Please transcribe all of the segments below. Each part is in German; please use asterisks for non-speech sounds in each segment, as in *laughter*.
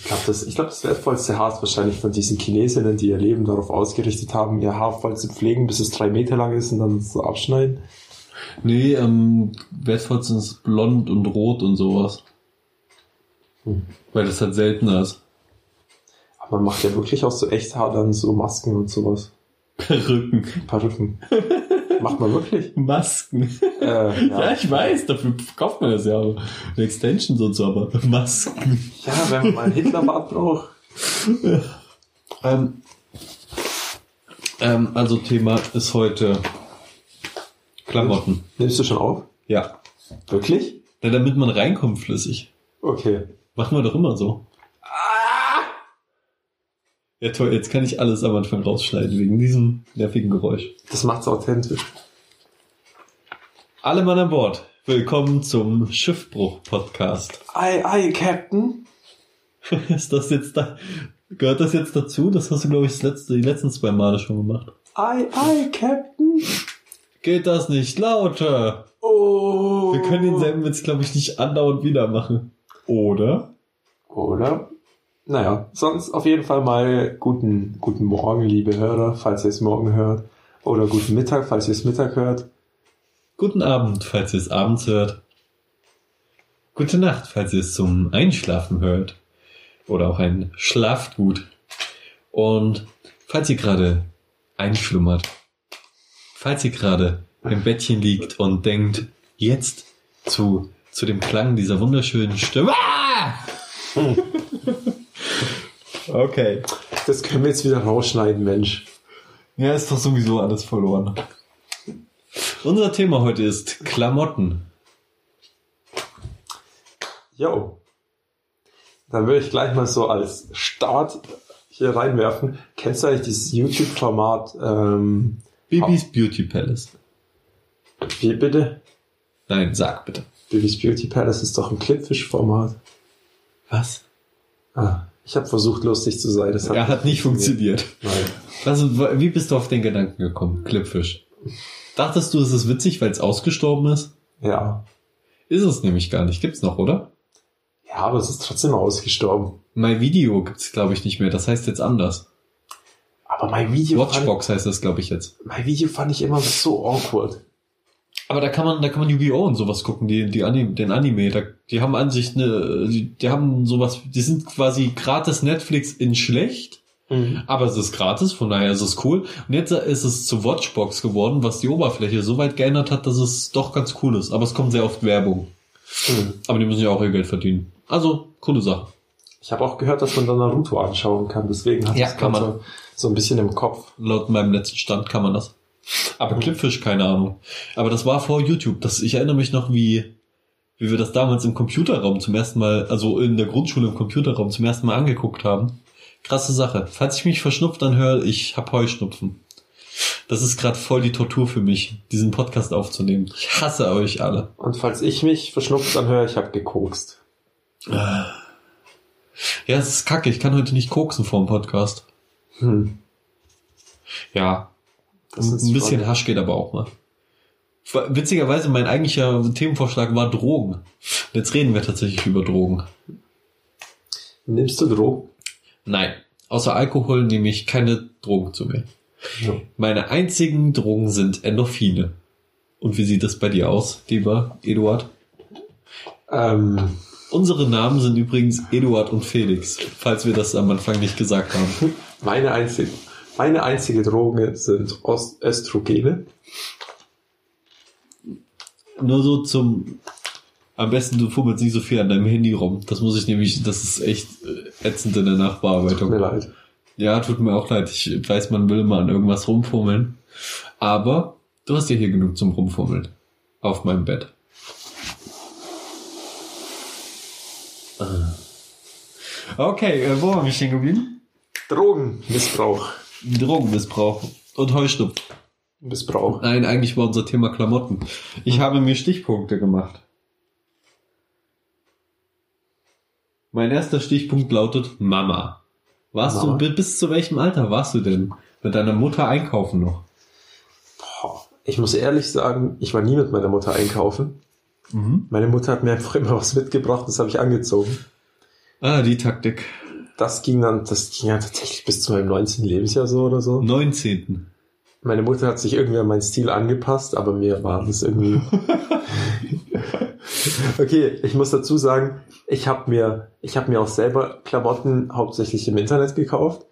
Ich glaube, das, ich glaub, das wertvollste Haar ist wahrscheinlich von diesen Chinesinnen, die ihr Leben darauf ausgerichtet haben, ihr Haar voll zu pflegen, bis es drei Meter lang ist und dann so abschneiden. Nee, ähm, wertvollsten ist blond und rot und sowas. Hm. Weil das halt seltener ist. Aber man macht ja wirklich aus so echt Haar dann so Masken und sowas. Perücken. Perücken. Macht man *laughs* wirklich? Masken. Äh, Ja. *laughs* ja. ich weiß, dafür kauft man das ja. aber Extensions und so, aber Masken. ja, wenn man mal einen Hitlerbart braucht. *laughs* Ähm, ähm, also Thema ist heute Klamotten. Nimmst du schon auf? Ja. Wirklich? ja. Damit man reinkommt flüssig. Okay. Machen wir doch immer so. Ja toll, jetzt kann ich alles am Anfang rausschneiden wegen diesem nervigen Geräusch. Das macht's authentisch. Alle Mann an Bord. Willkommen zum Schiffbruch-Podcast. Ei, ei, Captain. *laughs* Ist das jetzt da? Gehört das jetzt dazu? Das hast du, glaube ich, das letzte, die letzten zwei Male schon gemacht. Ei, ei, Captain. Geht das nicht lauter? Oh. Wir können denselben Witz, glaube ich, nicht andauernd wieder machen. Oder? Oder? Naja, sonst auf jeden Fall mal guten, guten Morgen, liebe Hörer, falls ihr es morgen hört. Oder guten Mittag, falls ihr es Mittag hört. Guten Abend, falls ihr es abends hört. Gute Nacht, falls ihr es zum Einschlafen hört. Oder auch ein Schlaft gut. Und falls ihr gerade einschlummert. Falls ihr gerade im Bettchen liegt und denkt, jetzt zu, zu dem Klang dieser wunderschönen Stimme. Ah! *laughs* okay. Das können wir jetzt wieder rausschneiden, Mensch. Ja, ist doch sowieso alles verloren. Unser Thema heute ist Klamotten. Jo. Dann würde ich gleich mal so als Start hier reinwerfen. Kennst du eigentlich dieses YouTube-Format? Ähm, Bibis Beauty Palace. wie bitte? Nein, sag bitte. Bibis Beauty Palace ist doch ein Clipfish-Format. Was? Ah, ich habe versucht, lustig zu sein. Das Er hat nicht funktioniert. Nein. Also, wie bist du auf den Gedanken gekommen? Clipfish. Dachtest du, es ist witzig, weil es ausgestorben ist? Ja. Ist es nämlich gar nicht. Gibt's noch, oder? Ja, aber es ist trotzdem ausgestorben. My Video gibt's, glaube ich, nicht mehr. Das heißt jetzt anders. Aber mein Video, fand, Watchbox heißt das, glaube ich, jetzt. mein Video fand ich immer so awkward. Aber da kann man, da kann man Yu-Gi-Oh! und sowas gucken, die, die Anime, den Anime. Da, die haben an sich eine, die, die haben sowas, die sind quasi gratis Netflix in schlecht. Aber es ist gratis, von daher ist es cool. Und jetzt ist es zu Watchbox geworden, was die Oberfläche so weit geändert hat, dass es doch ganz cool ist. Aber es kommt sehr oft Werbung. Mhm. Aber die müssen ja auch ihr Geld verdienen. Also, coole Sache. Ich habe auch gehört, dass man da Naruto anschauen kann. Deswegen hat Ja, das kann man. So ein bisschen im Kopf. Laut meinem letzten Stand kann man das. Aber Clipfish, keine Ahnung. Aber das war vor YouTube. Das, ich erinnere mich noch, wie, wie wir das damals im Computerraum zum ersten Mal, also in der Grundschule im Computerraum zum ersten Mal angeguckt haben. Krasse Sache. Falls ich mich verschnupft anhöre, ich hab Heuschnupfen. Das ist gerade voll die Tortur für mich, diesen Podcast aufzunehmen. Ich hasse euch alle. Und falls ich mich verschnupft anhöre, ich habe gekokst. Ja, es ist kacke. Ich kann heute nicht koksen vor dem Podcast. Hm. Ja, Das ist ein bisschen Hasch geht aber auch mal. Witzigerweise, mein eigentlicher Themenvorschlag war Drogen. Jetzt reden wir tatsächlich über Drogen. Nimmst du Drogen? Nein, außer Alkohol nehme ich keine Drogen zu mir. Ja. Meine einzigen Drogen sind Endorphine. Und wie sieht es bei dir aus, lieber Eduard? Ähm, Unsere Namen sind übrigens Eduard und Felix, falls wir das am Anfang nicht gesagt haben. *laughs* meine einzige, meine einzige Droge sind Ost Östrogene. Nur so zum. Am besten du fummelst nicht so viel an deinem Handy rum. Das muss ich nämlich, das ist echt äh, ätzend in der Nachbearbeitung. Tut mir leid. Ja, tut mir auch leid. Ich weiß, man will mal an irgendwas rumfummeln. Aber du hast ja hier genug zum Rumfummeln. Auf meinem Bett. Ah. Okay, äh, wo haben wir stehen geblieben? Drogenmissbrauch. Drogenmissbrauch und Heuschnupfen. Missbrauch. Nein, eigentlich war unser Thema Klamotten. Ich habe mir Stichpunkte gemacht. Mein erster Stichpunkt lautet Mama. Warst Mama? du, bi- bis zu welchem Alter warst du denn mit deiner Mutter einkaufen noch? Ich muss ehrlich sagen, ich war nie mit meiner Mutter einkaufen. Meine Mutter hat mir einfach immer was mitgebracht, das habe ich angezogen. Ah, die Taktik. Das ging dann, das ging ja tatsächlich bis zu meinem 19. Lebensjahr so oder so. 19. Meine Mutter hat sich irgendwie an meinen Stil angepasst, aber mir war das irgendwie. *laughs* okay, ich muss dazu sagen, ich habe mir, ich habe mir auch selber Klamotten hauptsächlich im Internet gekauft,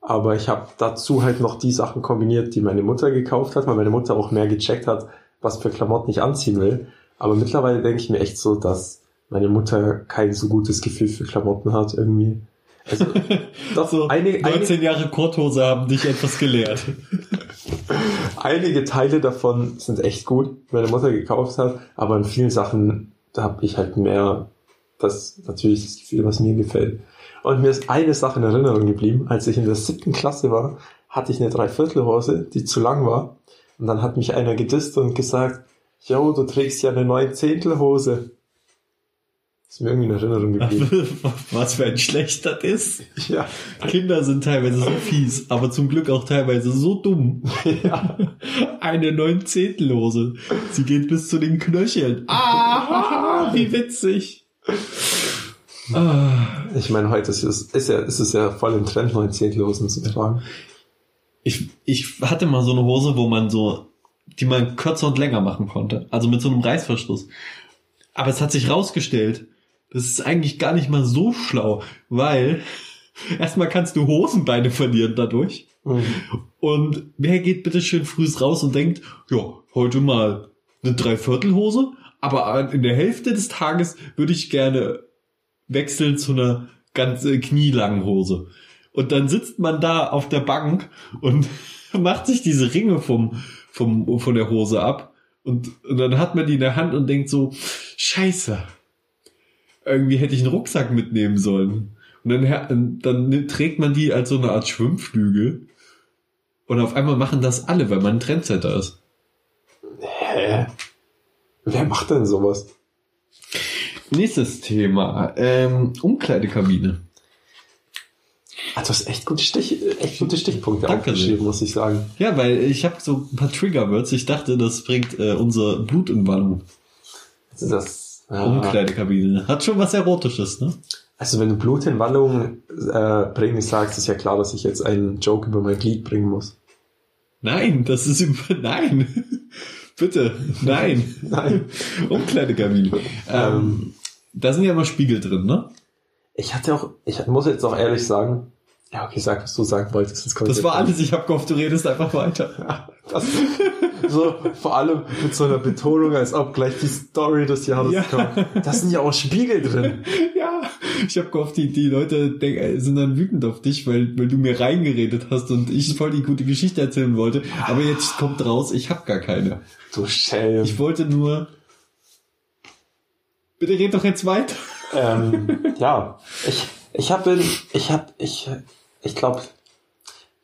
aber ich habe dazu halt noch die Sachen kombiniert, die meine Mutter gekauft hat, weil meine Mutter auch mehr gecheckt hat, was für Klamotten ich anziehen will. Aber mittlerweile denke ich mir echt so, dass meine Mutter kein so gutes Gefühl für Klamotten hat irgendwie. Also, *laughs* doch, so einige, 19 einige, Jahre Korthose haben dich etwas gelehrt. *laughs* einige Teile davon sind echt gut, die meine Mutter gekauft hat, aber in vielen Sachen, da habe ich halt mehr das natürlich das Gefühl, was mir gefällt. Und mir ist eine Sache in Erinnerung geblieben, als ich in der siebten Klasse war, hatte ich eine Dreiviertelhose, die zu lang war. Und dann hat mich einer gedisst und gesagt, Jo, du trägst ja eine Neunzehntelhose. Ist mir irgendwie in Erinnerung *laughs* geblieben. Was für ein schlechter ist. Ja. Kinder sind teilweise so fies, aber zum Glück auch teilweise so dumm. *laughs* Ja. Eine Neunzehntelhose. Sie geht bis zu den Knöcheln. Ah, *laughs* wie witzig. Ah. Ich meine, heute ist es, ist, ja, ist es ja voll im Trend, Neunzehntelhosen zu tragen. Ich, ich hatte mal so eine Hose, wo man so, die man kürzer und länger machen konnte. Also mit so einem Reißverschluss. Aber es hat sich rausgestellt, das ist eigentlich gar nicht mal so schlau, weil *laughs* erstmal kannst du Hosenbeine verlieren dadurch. Mhm. Und wer geht bitte schön früh raus und denkt, ja, heute mal eine Dreiviertelhose, aber in der Hälfte des Tages würde ich gerne wechseln zu einer ganz äh, knielangen Hose. Und dann sitzt man da auf der Bank und *laughs* macht sich diese Ringe vom, vom, von der Hose ab. Und, und dann hat man die in der Hand und denkt so, scheiße, irgendwie hätte ich einen Rucksack mitnehmen sollen. Und dann, dann trägt man die als so eine Art Schwimmflügel. Und auf einmal machen das alle, weil man ein Trendsetter ist. Hä? Wer macht denn sowas? Nächstes Thema. Ähm, Umkleidekabine. Also das ist echt gute, Stich, echt gute Stichpunkte Danke aufgeschrieben, sehr. muss ich sagen. Ja, weil ich habe so ein paar Triggerwords. Ich dachte, das bringt äh, unser Blut in Wallung. Das ja. Umkleidekabine. Hat schon was Erotisches, ne? Also wenn du Blut in Wallung äh, bringen sagst, ist ja klar, dass ich jetzt einen Joke über mein Glied bringen muss. Nein, das ist über... *laughs* Nein. Bitte. Nein. *laughs* Nein. Umkleidekabine. Ähm, ähm, da sind ja immer Spiegel drin, ne? Ich hatte auch, ich muss jetzt auch ehrlich sagen, ja, okay, sag, was du sagen wolltest. Das, das war alles, ich habe gehofft, du redest einfach weiter. *laughs* das, so, vor allem mit so einer Betonung, als ob gleich die Story des Jahres ja. kommt. Da sind ja auch Spiegel drin. Ja, ich habe gehofft, die, die Leute denk, sind dann wütend auf dich, weil, weil du mir reingeredet hast und ich voll die gute Geschichte erzählen wollte. Aber jetzt kommt raus, ich habe gar keine. Du Schelm. Ich wollte nur... Bitte red doch jetzt weiter. Ähm, ja, ich, ich habe, ich habe, ich, ich glaube,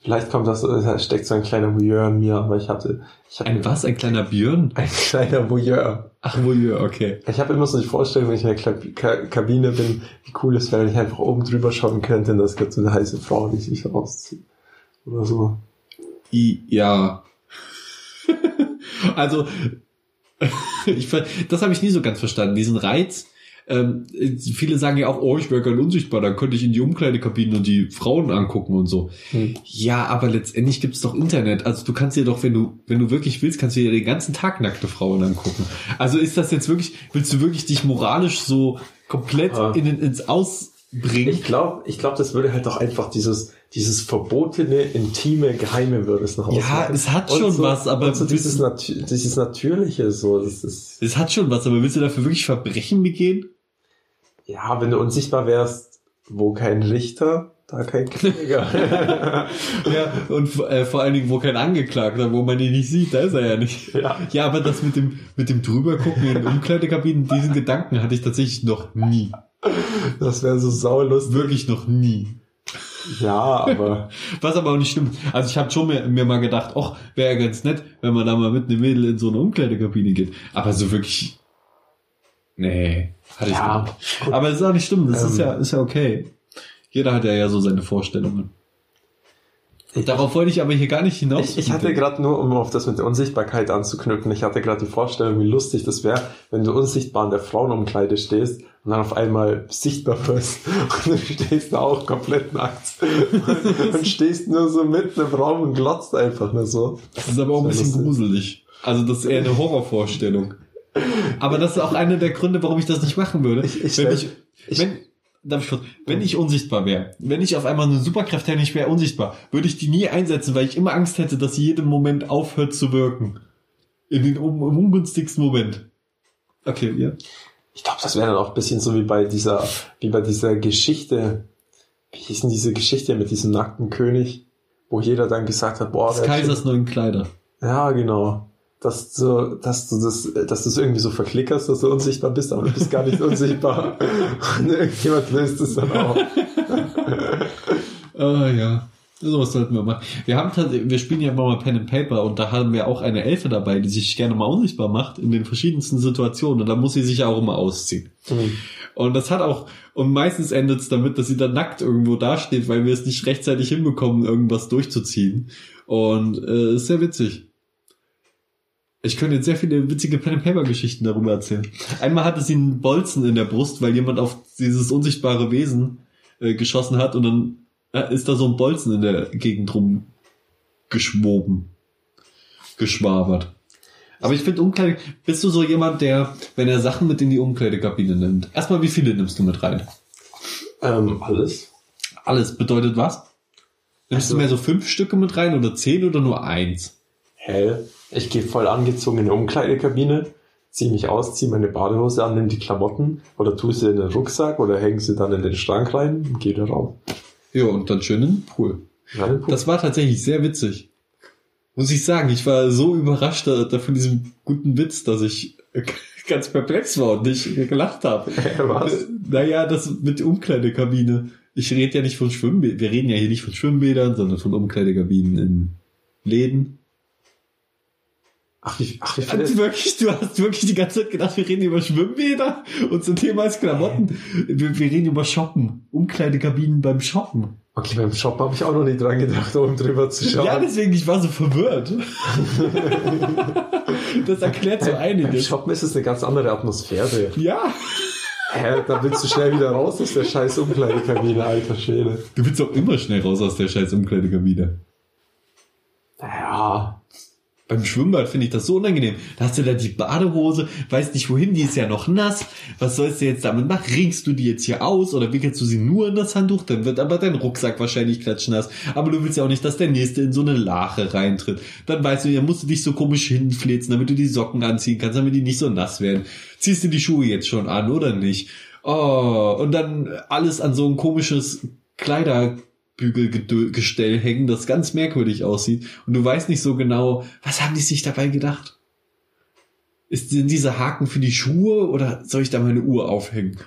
vielleicht kommt das, da steckt so ein kleiner Voyeur in mir, aber ich hatte, ich hatte ein was, ein kleiner Björn? Ein kleiner Voyeur. Ach, Voyeur, okay. Ich habe immer so die Vorstellung, wenn ich in der Kabine bin, wie cool es wäre, wenn ich einfach oben drüber schauen könnte und das gibt so eine heiße Frau, die sich rauszieht. Oder so. I, ja. *laughs* also, *laughs* ich, das habe ich nie so ganz verstanden, diesen Reiz, ähm, viele sagen ja auch, oh, ich wäre gern unsichtbar, dann könnte ich in die Umkleidekabinen und die Frauen angucken und so. Hm. Ja, aber letztendlich gibt's doch Internet. Also du kannst dir doch, wenn du, wenn du wirklich willst, kannst du dir den ganzen Tag nackte Frauen angucken. Also ist das jetzt wirklich, willst du wirklich dich moralisch so komplett ja. in, ins Aus bringen? Ich glaube, ich glaube, das würde halt doch einfach dieses, dieses verbotene, intime, geheime würde es noch Ja, es hat schon so, was, aber so dieses, Natu dieses natürliche so, das ist. Es hat schon was, aber willst du dafür wirklich Verbrechen begehen? Ja, wenn du unsichtbar wärst, wo kein Richter, da kein Kläger. *laughs* ja, und äh, vor allen Dingen, wo kein Angeklagter, wo man ihn nicht sieht, da ist er ja nicht. Ja, ja aber das mit dem, mit dem drübergucken in den Umkleidekabinen, diesen Gedanken hatte ich tatsächlich noch nie. Das wäre so saulustig. Wirklich noch nie. Ja, aber. *laughs* Was aber auch nicht stimmt. Also ich habe schon mir, mir mal gedacht, ach, wäre ja ganz nett, wenn man da mal mit einem Mädel in so eine Umkleidekabine geht. Aber so wirklich. Nee. Hatte ja, ich Aber es ist auch nicht schlimm, das ähm, ist ja, ist ja okay. Jeder hat ja ja so seine Vorstellungen. Darauf wollte ich aber hier gar nicht hinaus. Ich, ich hatte gerade nur, um auf das mit der Unsichtbarkeit anzuknüpfen, ich hatte gerade die Vorstellung, wie lustig das wäre, wenn du unsichtbar in der Frauenumkleide stehst und dann auf einmal sichtbar wirst *laughs* und du stehst da auch komplett nackt *laughs* und stehst nur so mitten im Raum und glotzt einfach nur so. Das ist aber auch ein bisschen ist- gruselig. Also das ist eher eine Horrorvorstellung. Aber das ist auch einer der Gründe, warum ich das nicht machen würde. Ich- ich wenn ich, ich- wenn, darf ich kurz, wenn ich unsichtbar wäre, wenn ich auf einmal eine Superkraft hätte, ich wäre unsichtbar, würde ich die nie einsetzen, weil ich immer Angst hätte, dass sie jeden Moment aufhört zu wirken. In den um, im ungünstigsten Moment. Okay, ja. Ich glaube, das wäre dann auch ein bisschen so wie bei dieser, wie bei dieser Geschichte. Wie hieß denn diese Geschichte mit diesem nackten König? Wo jeder dann gesagt hat, boah, Des Kaisers neuen Kleider. Ja, genau. Dass du, dass du das, dass du es irgendwie so verklickerst, dass du unsichtbar bist, aber du bist gar nicht *laughs* unsichtbar. Und irgendjemand löst es dann auch. *laughs* Ah ja. Sowas sollten wir machen. Wir haben wir spielen ja immer mal Pen and Paper und da haben wir auch eine Elfe dabei, die sich gerne mal unsichtbar macht in den verschiedensten Situationen und da muss sie sich auch immer ausziehen. Und das hat auch, und meistens endet es damit, dass sie dann nackt irgendwo dasteht, weil wir es nicht rechtzeitig hinbekommen, irgendwas durchzuziehen. Und äh, ist sehr witzig. Ich könnte jetzt sehr viele witzige Pen and Paper Geschichten darüber erzählen. Einmal hatte sie einen Bolzen in der Brust, weil jemand auf dieses unsichtbare Wesen äh, geschossen hat und dann äh, ist da so ein Bolzen in der Gegend rum geschwoben. Geschwabert. Aber ich finde Umkleide, bist du so jemand, der, wenn er Sachen mit in die Umkleidekabine nimmt, erstmal wie viele nimmst du mit rein? Ähm, alles. Alles bedeutet was? Nimmst Also- du mehr so fünf Stücke mit rein oder zehn oder nur eins? Hell. Ich gehe voll angezogen in die Umkleidekabine, ziehe mich aus, ziehe meine Badehose an, nehme die Klamotten oder tue sie in den Rucksack oder hänge sie dann in den Schrank rein und gehe da raus. Ja, und dann schön in den Pool. Rein, Das war tatsächlich sehr witzig. Muss ich sagen, ich war so überrascht da, da von diesem guten Witz, dass ich *laughs* ganz perplex war und nicht gelacht habe. *laughs* Was? Naja, das mit der Umkleidekabine. Ich rede ja nicht von Schwimmbädern. Wir reden ja hier nicht von Schwimmbädern, sondern von Umkleidekabinen in Läden. Ach, wie, ach, wie Also wirklich, du hast wirklich die ganze Zeit gedacht, wir reden über Schwimmbäder. Unser Thema ist Klamotten. Wir, wir reden über Shoppen. Umkleidekabinen beim Shoppen. okay, beim Shop habe ich auch noch nicht dran gedacht, oben drüber zu schauen. Ja, deswegen, ich war so verwirrt. das erklärt so Beim einiges. Shoppen ist es eine ganz andere Atmosphäre. Ja. Hä, da willst du schnell wieder raus aus der scheiß Umkleidekabine, alter Schwede. Du willst auch immer schnell raus aus der scheiß Umkleidekabine. Naja, Beim Schwimmbad finde ich das so unangenehm. Da hast du da die Badehose, weißt nicht wohin, die ist ja noch nass. Was sollst du jetzt damit machen? Ringst du die jetzt hier aus oder wickelst du sie nur in das Handtuch? Dann wird aber dein Rucksack wahrscheinlich klatschnass. Aber du willst ja auch nicht, dass der Nächste in so eine Lache reintritt. Dann weißt du, ja musst du dich so komisch hinflitzen, damit du die Socken anziehen kannst, damit die nicht so nass werden. Ziehst du die Schuhe jetzt schon an oder nicht? Oh, und dann alles an so ein komisches Kleiderbügelgestell hängen, das ganz merkwürdig aussieht. Und du weißt nicht so genau, was haben die sich dabei gedacht? Ist sind diese Haken für die Schuhe oder soll ich da meine Uhr aufhängen?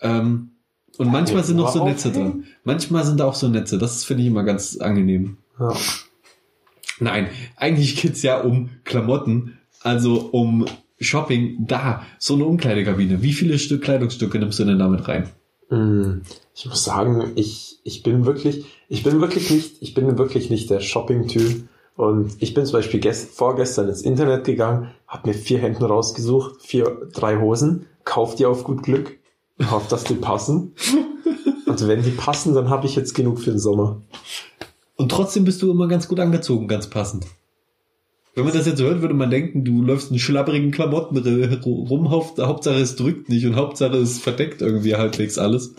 Ähm, und manchmal die sind noch so Netze aufhängen? dran. Manchmal sind da auch so Netze. Das finde ich immer ganz angenehm. ja. Nein, eigentlich geht's ja um Klamotten, also um Shopping. Da, so eine Umkleidekabine. Wie viele Stück Kleidungsstücke nimmst du denn damit rein? Mm, Ich muss sagen, ich, ich bin wirklich, ich bin wirklich nicht, ich bin wirklich nicht der Shopping-Typ. Und ich bin zum Beispiel gest, vorgestern ins Internet gegangen, habe mir vier Hemden rausgesucht, vier, drei Hosen, kauf die auf gut Glück, hoffe, dass die passen. Und wenn die passen, dann habe ich jetzt genug für den Sommer. Und trotzdem bist du immer ganz gut angezogen, ganz passend. Wenn man das jetzt hört, würde man denken, du läufst in schlabberigen Klamotten rum, Haupt- Hauptsache es drückt nicht und Hauptsache es verdeckt irgendwie halbwegs alles.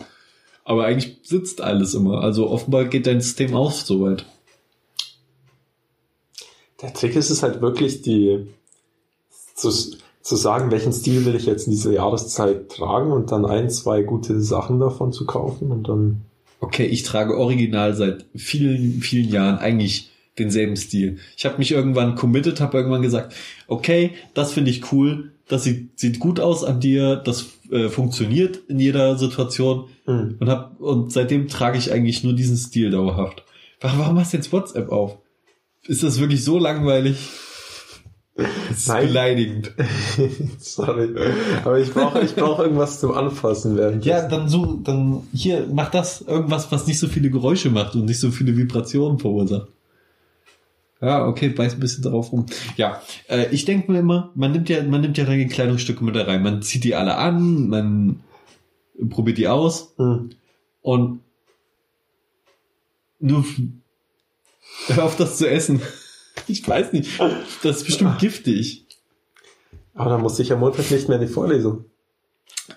Aber eigentlich sitzt alles immer. Also offenbar geht dein System auch so weit. Der Trick ist es halt wirklich, die zu, zu sagen, welchen Stil will ich jetzt in dieser Jahreszeit tragen und dann ein, zwei gute Sachen davon zu kaufen und dann. Okay, ich trage original seit vielen, vielen Jahren eigentlich denselben Stil. Ich habe mich irgendwann committed, habe irgendwann gesagt, okay, das finde ich cool, das sieht, sieht gut aus an dir, das äh, funktioniert in jeder Situation Hm. und hab, und seitdem trage ich eigentlich nur diesen Stil dauerhaft. Warum, warum hast du jetzt WhatsApp auf? Ist das wirklich so langweilig? Das ist Nein. beleidigend. *laughs* Sorry. Aber ich brauche ich brauch irgendwas zum Anfassen während. Ja, dann so, dann hier, mach das irgendwas, was nicht so viele Geräusche macht und nicht so viele Vibrationen verursacht. Ja, okay, beiß ein bisschen drauf rum. Ja, äh, ich denke mir immer, man nimmt ja, man nimmt ja dann die Kleidungsstücke mit da rein. Man zieht die alle an, man probiert die aus Hm. und nur hör auf das zu essen. *laughs* Ich weiß nicht. Das ist bestimmt giftig. Aber dann muss ich am Montag nicht mehr in die Vorlesung.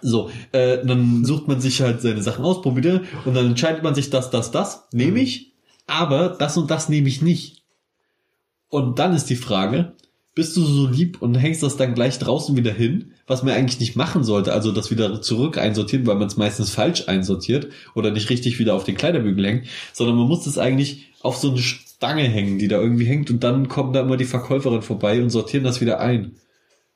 So, äh, dann sucht man sich halt seine Sachen aus, probiert und dann entscheidet man sich, das, das, das nehme ich, aber das und das nehme ich nicht. Und dann ist die Frage, bist du so lieb und hängst das dann gleich draußen wieder hin, was man eigentlich nicht machen sollte, also das wieder zurück einsortieren, weil man es meistens falsch einsortiert oder nicht richtig wieder auf den Kleiderbügel hängt, sondern man muss es eigentlich auf so eine Stange hängen, die da irgendwie hängt und dann kommen da immer die Verkäuferin vorbei und sortieren das wieder ein.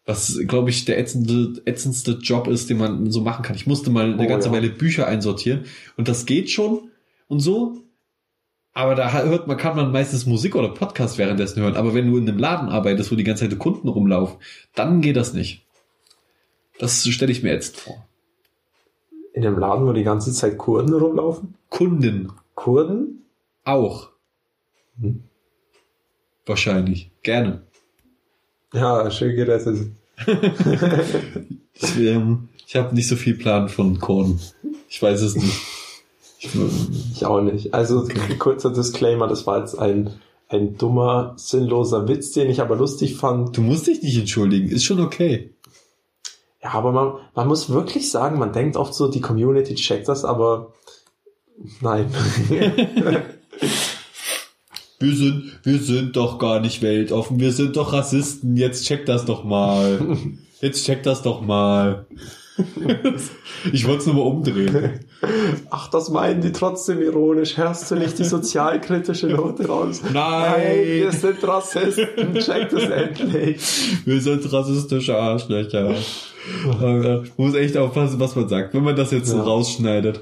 Was, glaube ich, der ätzende, ätzendste Job ist, den man so machen kann. Ich musste mal eine Oh, ganze ja. Weile Bücher einsortieren und das geht schon und so. Aber da hört man, kann man meistens Musik oder Podcast währenddessen hören. Aber wenn du in einem Laden arbeitest, wo die ganze Zeit Kunden rumlaufen, dann geht das nicht. Das stelle ich mir jetzt vor. In einem Laden, wo die ganze Zeit Kurden rumlaufen? Kunden Kurden? auch. Hm. Wahrscheinlich. Gerne. Ja, schön gerettet. *laughs* Ich, ähm, ich habe nicht so viel Plan von Korn. Ich weiß es nicht. Ich, auch nicht. Also kurzer Disclaimer, das war jetzt ein, ein dummer, sinnloser Witz, den ich aber lustig fand. du musst dich nicht entschuldigen. Ist schon okay. Ja, aber man, man muss wirklich sagen, man denkt oft so, die Community checkt das, aber nein. *laughs* Wir sind, wir sind doch gar nicht weltoffen. Wir sind doch Rassisten. Jetzt check das doch mal. *laughs* Jetzt check das doch mal. *laughs* Ich wollte es nur mal umdrehen. Ach, das meinen die trotzdem ironisch. Hörst du nicht die sozialkritische Note raus? Nein. wir sind Rassisten. Checkt es endlich. Wir sind rassistische Arschlöcher. Man muss echt aufpassen, was man sagt, wenn man das jetzt so Ja. rausschneidet.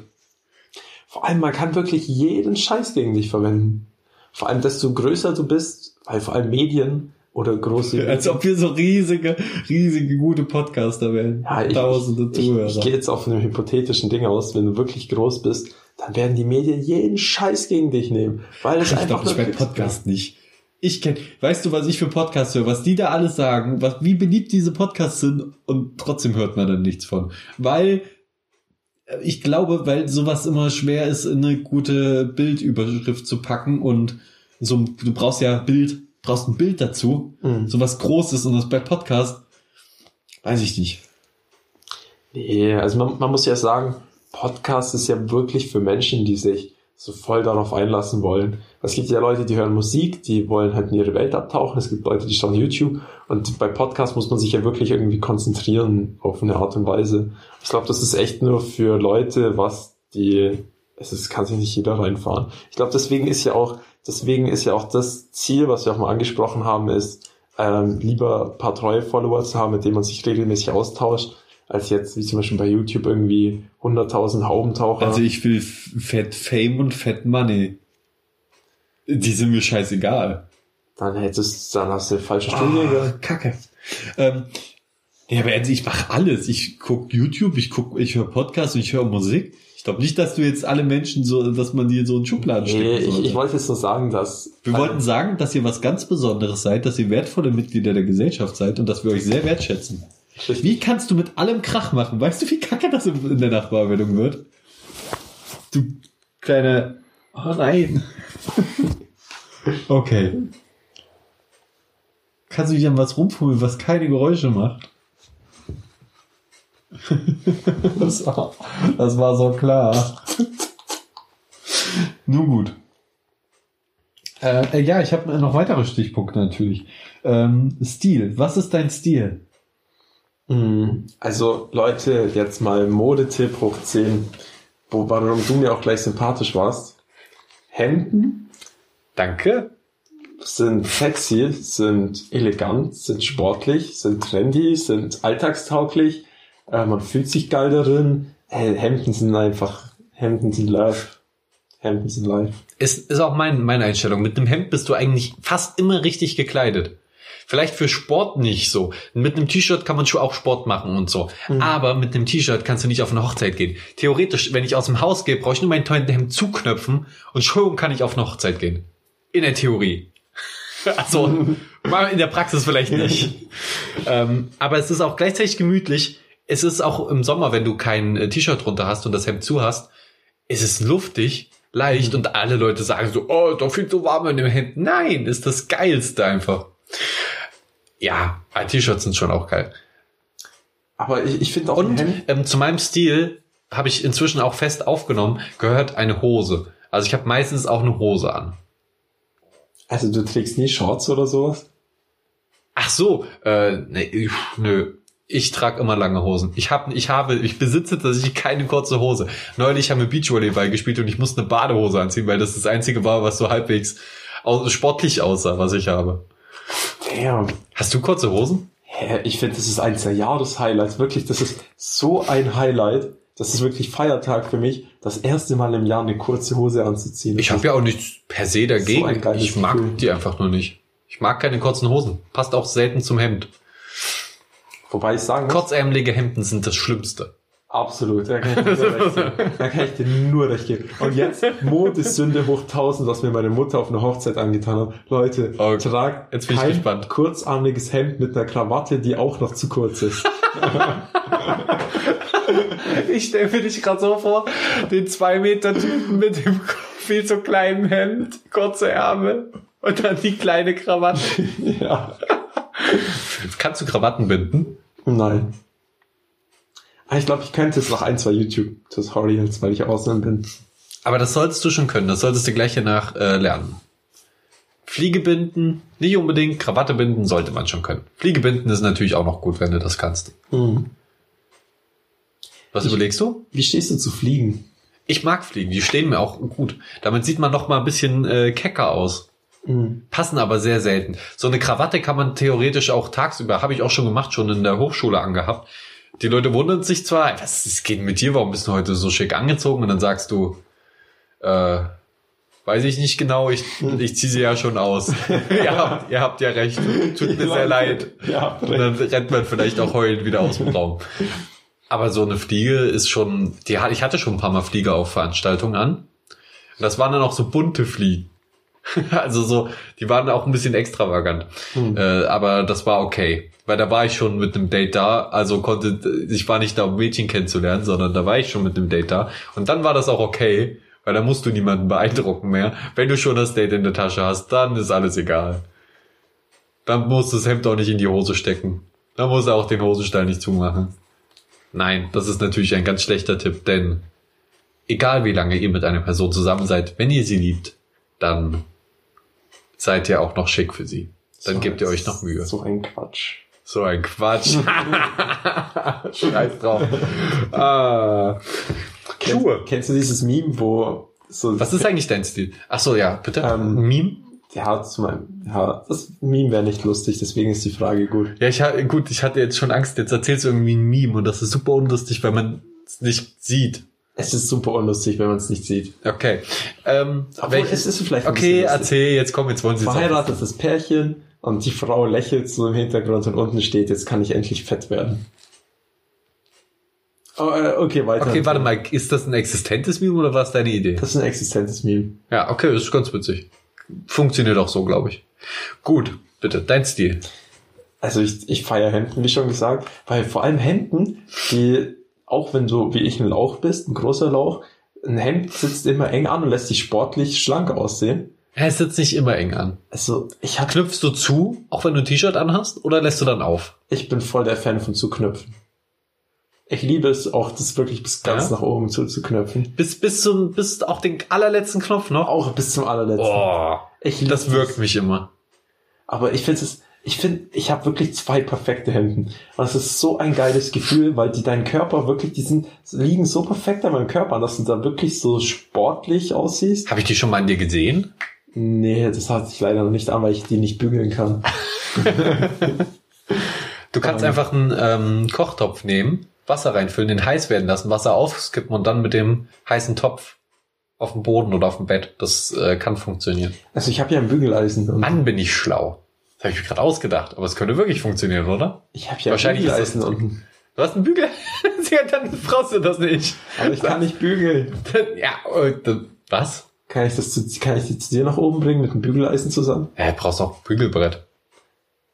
Vor allem, man kann wirklich jeden Scheiß gegen dich verwenden. Vor allem, desto größer du bist, weil vor allem Medien oder große *laughs* Als ob wir so riesige, riesige gute Podcaster wären. Ja, ich, Tausende ich, Zuhörer. ich, ich gehe jetzt auf einem hypothetischen Ding aus, wenn du wirklich groß bist, dann werden die Medien jeden Scheiß gegen dich nehmen. Weil es ich einfach glaube, ich bei Klicks Podcast nicht. Ich kenn, weißt du, was ich für Podcasts höre, was die da alles sagen, was, wie beliebt diese Podcasts sind und trotzdem hört man dann nichts von. Weil, äh, ich glaube, weil sowas immer schwer ist, in eine gute Bildüberschrift zu packen und so, du brauchst ja Bild, brauchst ein Bild dazu, Mhm. so was Großes und das bei Podcast, weiß ich nicht. Nee, also man, man muss ja sagen, Podcast ist ja wirklich für Menschen, die sich so voll darauf einlassen wollen. Es gibt ja Leute, die hören Musik, die wollen halt in ihre Welt abtauchen. Es gibt Leute, die schauen YouTube. Und bei Podcast muss man sich ja wirklich irgendwie konzentrieren auf eine Art und Weise. Ich glaube, das ist echt nur für Leute, was die, es ist, kann sich nicht jeder reinfahren. Ich glaube, deswegen ist ja auch, deswegen ist ja auch das Ziel, was wir auch mal angesprochen haben, ist, ähm, lieber ein paar treue Follower zu haben, mit denen man sich regelmäßig austauscht, als jetzt, wie zum Beispiel bei YouTube, irgendwie 100.000 Haubentaucher. Also ich will Fat Fame und Fat Money. Die sind mir scheißegal. dann hättest, dann hast du den falschen Studiengang. Ah, Kacke. Ähm, ja, aber ich mache alles. Ich guck YouTube, ich guck, ich höre Podcasts und ich höre Musik. Ich glaube nicht, dass du jetzt alle Menschen so, dass man die in so einen Schubladen Nee, stecken ich, ich wollte jetzt nur sagen, dass. wir wollten sagen, dass ihr was ganz Besonderes seid, dass ihr wertvolle Mitglieder der Gesellschaft seid und dass wir euch sehr wertschätzen. Wie kannst du mit allem Krach machen? Weißt du, wie kacke das in in der Nachbearbeitung wird? Du kleine... Oh nein. *laughs* okay. Kannst du dich an was rumfummeln, was keine Geräusche macht? *laughs* das, war, das war so klar. Nun gut. Äh, äh, ja, ich habe noch weitere Stichpunkte natürlich. Ähm, Stil. Was ist dein Stil? Mm, Also, Leute, jetzt mal Modetipp hoch 10, wo, warum du mir auch gleich sympathisch warst. Hemden Danke. sind sexy, sind elegant, sind sportlich, sind trendy, sind alltagstauglich, äh, man fühlt sich geil darin. Äh, Hemden sind einfach, Hemden sind love. Hemden sind live. Ist, ist auch mein, meine Einstellung. Mit einem Hemd bist du eigentlich fast immer richtig gekleidet. Vielleicht für Sport nicht so. Mit einem T-Shirt kann man schon auch Sport machen und so. Aber mit einem T-Shirt kannst du nicht auf eine Hochzeit gehen. Theoretisch, wenn ich aus dem Haus gehe, brauche ich nur mein Hemd zuknöpfen und schon kann ich auf eine Hochzeit gehen. In der Theorie. *laughs* Also, *laughs* in der Praxis vielleicht nicht. *laughs* ähm, aber es ist auch gleichzeitig gemütlich. Es ist auch im Sommer, wenn du kein äh, T-Shirt drunter hast und das Hemd zu hast, es ist luftig, leicht und alle Leute sagen so, oh, doch viel zu warm in dem Hemd. Nein, ist das geilste einfach. Ja, T-Shirts sind schon auch geil. Aber ich, ich finde auch Und ähm, zu meinem Stil habe ich inzwischen auch fest aufgenommen, gehört eine Hose. Also ich habe meistens auch eine Hose an. also du trägst nie Shorts oder sowas? Ach so, äh, nee, nö. Ich trage immer lange Hosen. Ich habe, ich habe, ich besitze tatsächlich keine kurze Hose. Neulich haben wir Beachvolleyball gespielt und ich musste eine Badehose anziehen, weil das das einzige war, was so halbwegs aus, sportlich aussah, was ich habe. Damn. Hast du kurze Hosen? Hä, ich finde, das ist eins der Jahreshighlights. Wirklich, das ist so ein Highlight. Das ist wirklich Feiertag für mich, das erste Mal im Jahr eine kurze Hose anzuziehen. Ich habe ja auch nichts per se dagegen. So ich mag Gefühl. die einfach nur nicht. Ich mag keine kurzen Hosen. Passt auch selten zum Hemd. Wobei ich sagen muss, Kurzärmelige Hemden sind das Schlimmste. absolut, da kann ich *laughs* dir nur recht geben. Da kann ich dir nur recht geben. Und jetzt Modesünde hoch 1000, was mir meine Mutter auf einer Hochzeit angetan hat. Leute, Oh, tragt jetzt bin ich kein gespannt. kurzarmiges Hemd mit einer Krawatte, die auch noch zu kurz ist. *laughs* Ich stelle mir dich gerade so vor, den zwei Meter Typen mit dem *laughs* viel zu kleinen Hemd, kurze Ärmel und dann die kleine Krawatte. ja. Kannst du Krawatten binden? Nein. Ah, Ich glaube, ich könnte es nach ein, zwei YouTube-Tutorials, weil ich außen bin. Aber das solltest du schon können. Das solltest du gleich danach äh, lernen. Fliege binden, nicht unbedingt. Krawatte binden sollte man schon können. Fliege binden ist natürlich auch noch gut, wenn du das kannst. Hm. Was Ich- überlegst du? Wie stehst du zu Fliegen? Ich mag Fliegen. Die stehen mir auch gut. Damit sieht man noch mal ein bisschen äh, kecker aus. Hm. passen aber sehr selten. So eine Krawatte kann man theoretisch auch tagsüber, habe ich auch schon gemacht, schon in der Hochschule angehabt. Die Leute wundern sich zwar, was ist geht mit dir, warum bist du heute so schick angezogen? Und dann sagst du, äh, weiß ich nicht genau, ich, ich ziehe sie ja schon aus. *laughs* ihr, habt, ihr habt ja recht, tut mir sehr leid. Ja, Und dann rennt man vielleicht auch heulend wieder aus dem Raum. *laughs* Aber so eine Fliege ist schon, die, hat- ich hatte schon ein paar Mal Fliege auf Veranstaltungen an. Das waren dann auch so bunte Fliegen. *laughs* Also so, die waren auch ein bisschen extravagant. Hm. Äh, aber das war okay. Weil da war ich schon mit einem Date da, also konnte, ich war nicht da, um Mädchen kennenzulernen, sondern da war ich schon mit einem Date da. Und dann war das auch okay, weil da musst du niemanden beeindrucken mehr. Wenn du schon das Date in der Tasche hast, dann ist alles egal. Dann musst du das Hemd auch nicht in die Hose stecken. Dann musst du auch den Hosenstall nicht zumachen. Nein, das ist natürlich ein ganz schlechter Tipp, denn egal wie lange ihr mit einer Person zusammen seid, wenn ihr sie liebt, dann seid ihr auch noch schick für sie. Dann So gebt ihr euch noch Mühe. So ein Quatsch. So ein Quatsch. *laughs* Scheiß drauf. Ah. Schuhe. Kennst, kennst du dieses Meme, wo so Was ist eigentlich dein Stil? Ach so, ja, bitte. Ähm, Meme? Ja, zu meinem, ja, das Meme wäre nicht lustig, deswegen ist die Frage gut. Ja, ich gut, ich hatte jetzt schon Angst, jetzt erzählst du irgendwie ein Meme und das ist super unlustig, weil man es nicht sieht. Es ist super unlustig, wenn man es nicht sieht. Okay. Ähm, Obwohl, welches? es ist vielleicht ein Okay, erzähl, jetzt komm, jetzt wollen sie. Verheiratetes Pärchen und die Frau lächelt so im Hintergrund und unten steht, jetzt kann ich endlich fett werden. Oh, äh, okay, weiter. Okay, warte mal, ist das ein existentes Meme oder war es deine Idee? Das ist ein existentes Meme. Ja, okay, das ist ganz witzig. Funktioniert auch so, glaube ich. Gut, bitte, dein Stil. Also ich, ich feiere Hemden, wie schon gesagt, weil vor allem Hemden, die, auch wenn du wie ich ein Lauch bist, ein großer Lauch, ein Hemd sitzt immer eng an und lässt dich sportlich schlank aussehen. Er sitzt nicht immer eng an. Also ich hab, Knüpfst du zu, auch wenn du ein T-Shirt anhast, oder lässt du dann auf? ich bin voll der Fan von zuknöpfen. Ich liebe es auch, das wirklich bis ganz Ja? nach oben zuzuknöpfen. Bis, bis zum, bis auch den allerletzten Knopf noch? Auch bis zum allerletzten. Oh, ich das wirkt mich immer. Aber ich finde es, ich finde, ich habe wirklich zwei perfekte Hemden. Und es ist so ein geiles Gefühl, weil die deinen Körper wirklich, die sind, liegen so perfekt an meinem Körper, dass du da wirklich so sportlich aussiehst. Habe ich die schon mal an dir gesehen? Nee, das hat sich leider noch nicht an, weil ich die nicht bügeln kann. *laughs* Du kannst Ähm. einfach einen ähm, Kochtopf nehmen, Wasser reinfüllen, den heiß werden lassen, Wasser aufskippen und dann mit dem heißen Topf auf dem Boden oder auf dem Bett. Das äh, kann funktionieren. Also ich habe ja ein Bügeleisen. Mann, bin ich schlau. Das habe ich mir gerade ausgedacht, aber es könnte wirklich funktionieren, oder? Ich habe ja Wahrscheinlich ist das Bügeleisen ein Trick. unten. Du hast einen Bügel. *laughs* dann brauchst du das nicht. Aber ich kann nicht bügeln. ja, äh, das- was? Kann ich das zu, kann ich die zu dir nach oben bringen mit dem Bügeleisen zusammen? Ja, du brauchst auch ein Bügelbrett.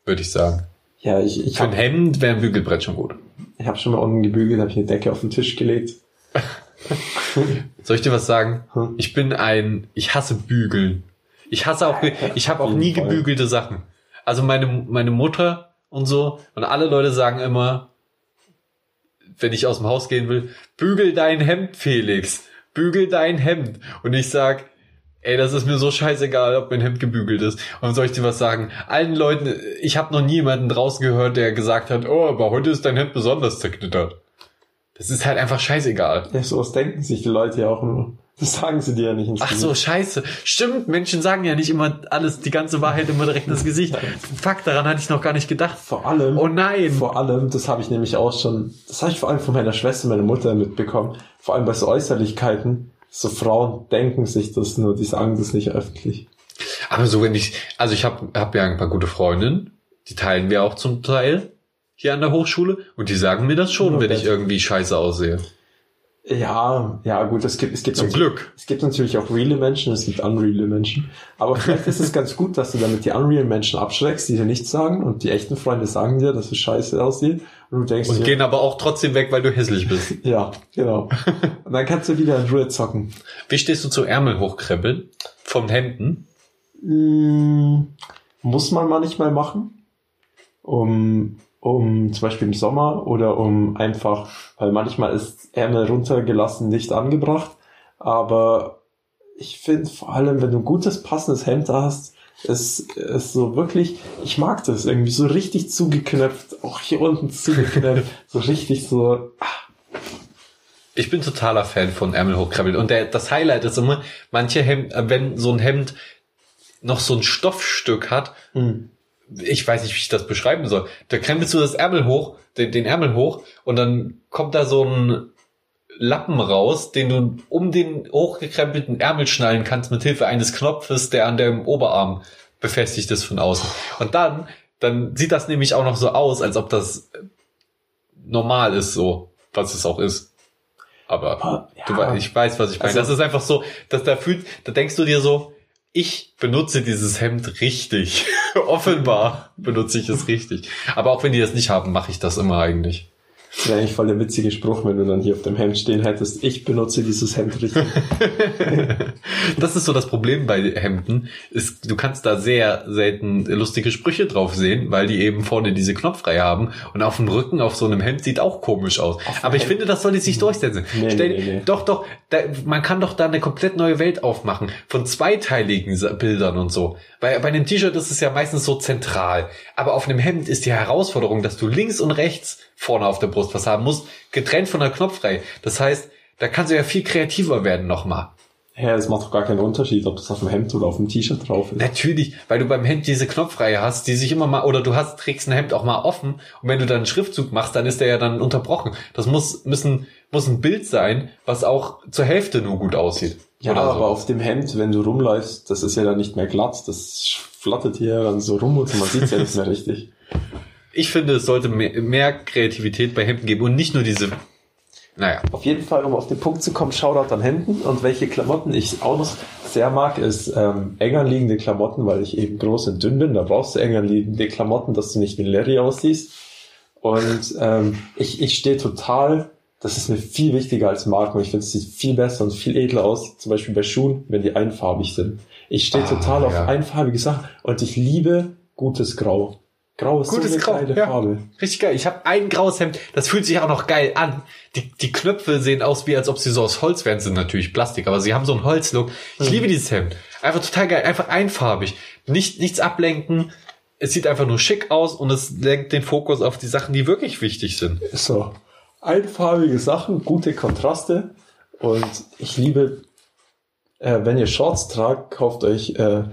Würde ich sagen. Ja, ich, ich Für ein habe Hemd wäre ein Bügelbrett schon gut. ich hab schon mal unten gebügelt, habe ich eine Decke auf den Tisch gelegt. *laughs* Soll ich dir was sagen? Hm. Ich bin ein, ich hasse Bügeln. Ich hasse auch, ich habe auch nie gebügelte Sachen. Also meine, meine Mutter und so und alle Leute sagen immer, wenn ich aus dem Haus gehen will, bügel dein Hemd, Felix. Bügel dein Hemd. Und ich sag, ey, das ist mir so scheißegal, ob mein Hemd gebügelt ist. Und soll ich dir was sagen? Allen Leuten, ich habe noch nie jemanden draußen gehört, der gesagt hat, oh, aber heute ist dein Hemd besonders zerknittert. Das ist halt einfach scheißegal. Ja, sowas denken sich die Leute ja auch nur. Das sagen sie dir ja nicht ins Ach so, scheiße. Stimmt, Menschen sagen ja nicht immer alles, die ganze Wahrheit immer direkt ins Gesicht. Fuck, daran hatte ich noch gar nicht gedacht. Vor allem, Oh nein. vor allem, das habe ich nämlich auch schon, das habe ich vor allem von meiner Schwester, meiner Mutter mitbekommen. Vor allem bei so Äußerlichkeiten. So Frauen denken sich das nur, die sagen das nicht öffentlich. Aber so wenn ich, also ich habe hab ja ein paar gute Freundinnen, die teilen wir auch zum Teil hier an der Hochschule und die sagen mir das schon, Nur wenn ich irgendwie scheiße aussehe. Ja, ja, gut, es gibt, es gibt Zum Glück. Es gibt natürlich auch reale Menschen, es gibt unreale Menschen. Aber vielleicht ist es ganz gut, dass du damit die unreal Menschen abschreckst, die dir nichts sagen und die echten Freunde sagen dir, dass es scheiße aussieht und du denkst Und dir, gehen aber auch trotzdem weg, weil du hässlich bist. *laughs* ja, genau. *laughs* und dann kannst du wieder in Ruhe zocken. Wie stehst du zu Ärmel hochkrempeln? Vom Hemden? Mm, muss man manchmal machen, um, um zum Beispiel im Sommer oder um einfach, weil manchmal ist Ärmel runtergelassen nicht angebracht, aber ich finde vor allem, wenn du ein gutes, passendes Hemd hast, ist, ist so wirklich, ich mag das irgendwie so richtig zugeknöpft, auch hier unten zugeknöpft, *laughs* so richtig so, Ich bin totaler Fan von Ärmel hochkrempeln. Und der, das Highlight ist immer, manche Hemd, wenn so ein Hemd noch so ein Stoffstück hat, mm, ich weiß nicht, wie ich das beschreiben soll. Da krempelst du das Ärmel hoch, den, den Ärmel hoch und dann kommt da so ein Lappen raus, den du um den hochgekrempelten Ärmel schnallen kannst mit Hilfe eines Knopfes, der an dem Oberarm befestigt ist von außen. Und dann, dann sieht das nämlich auch noch so aus, als ob das normal ist, so, was es auch ist. Aber du, ja, wei- ich weiß, was ich meine. Also- das ist einfach so, dass da fühlt, da denkst du dir so, ich benutze dieses Hemd richtig. *laughs* Offenbar benutze ich es richtig. Aber auch wenn die das nicht haben, mache ich das immer eigentlich. Das wäre eigentlich voll der witzige Spruch, wenn du dann hier auf dem Hemd stehen hättest, ich benutze dieses Hemd richtig. *laughs* Das ist so das Problem bei Hemden. Ist, du kannst da sehr selten lustige Sprüche drauf sehen, weil die eben vorne diese Knopfreihe haben. Und auf dem Rücken auf so einem Hemd sieht auch komisch aus. Auf Aber ich Hemd- finde, das sollte sich durchsetzen. Nee, Stell, nee, nee. Doch, doch. Da, man kann doch da eine komplett neue Welt aufmachen. Von zweiteiligen Bildern und so. Bei, bei einem T-Shirt ist es ja meistens so zentral. Aber auf einem Hemd ist die Herausforderung, dass du links und rechts vorne auf der Brust was haben musst, getrennt von der Knopfreihe. Das heißt, da kannst du ja viel kreativer werden nochmal. Ja, es macht doch gar keinen Unterschied, ob das auf dem Hemd oder auf dem T-Shirt drauf ist. Natürlich, weil du beim Hemd diese Knopfreihe hast, die sich immer mal, oder du hast, trägst ein Hemd auch mal offen und wenn du dann einen Schriftzug machst, dann ist der ja dann unterbrochen. Das muss, müssen, muss ein Bild sein, was auch zur Hälfte nur gut aussieht. Ja, oder so. aber auf dem Hemd, wenn du rumläufst, das ist ja dann nicht mehr glatt, das flattert hier dann so rum und man sieht ja nicht mehr richtig. *laughs* Ich finde, es sollte mehr, mehr Kreativität bei Hemden geben und nicht nur diese, naja. Auf jeden Fall, um auf den Punkt zu kommen, Shoutout an Hemden und welche Klamotten ich auch noch sehr mag, ist ähm, enger liegende Klamotten, weil ich eben groß und dünn bin, da brauchst du enger liegende Klamotten, dass du nicht wie Larry aussiehst. Und ähm, ich, ich stehe total, das ist mir viel wichtiger als Marken. Ich finde, es sieht viel besser und viel edler aus, zum Beispiel bei Schuhen, wenn die einfarbig sind. Ich stehe Ah, total auf ja. einfarbige Sachen und ich liebe gutes Grau. Grau ist Gutes so eine Grau, geile ja. Farbe. Richtig geil. Ich habe ein graues Hemd, das fühlt sich auch noch geil an. Die, die Knöpfe sehen aus, wie als ob sie so aus Holz wären, sind natürlich Plastik, aber sie haben so einen Holzlook. Ich Mhm. liebe dieses Hemd. Einfach total geil, einfach einfarbig. Nicht, nichts ablenken. Es sieht einfach nur schick aus und es lenkt den Fokus auf die Sachen, die wirklich wichtig sind. So, einfarbige Sachen, gute Kontraste und ich liebe, äh, wenn ihr Shorts tragt, kauft euch, äh,